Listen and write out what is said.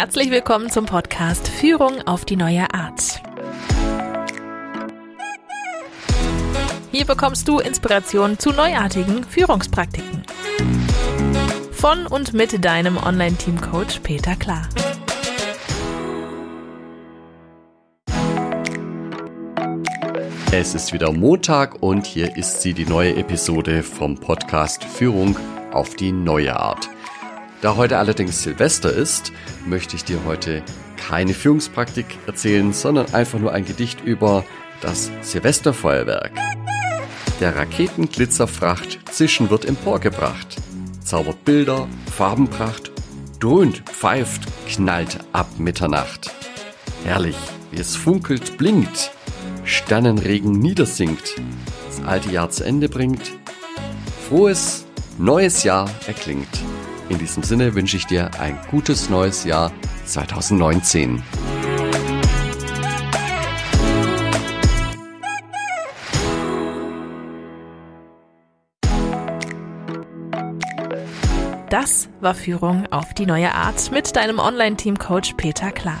Herzlich willkommen zum Podcast Führung auf die neue Art. Hier bekommst du Inspiration zu neuartigen Führungspraktiken. Von und mit deinem Online-Team-Coach Peter Klar. Es ist wieder Montag und hier ist sie, die neue Episode vom Podcast Führung auf die neue Art. Da heute allerdings Silvester ist, möchte ich dir heute keine Führungspraktik erzählen, sondern einfach nur ein Gedicht über das Silvesterfeuerwerk. Der Raketenglitzerfracht Zischen wird emporgebracht, zaubert Bilder, Farbenpracht, dröhnt, pfeift, knallt ab Mitternacht. Herrlich, wie es funkelt, blinkt, Sternenregen niedersinkt, das alte Jahr zu Ende bringt, frohes, neues Jahr erklingt. In diesem Sinne wünsche ich dir ein gutes neues Jahr 2019. Das war Führung auf die neue Art mit deinem Online-Team-Coach Peter Klar.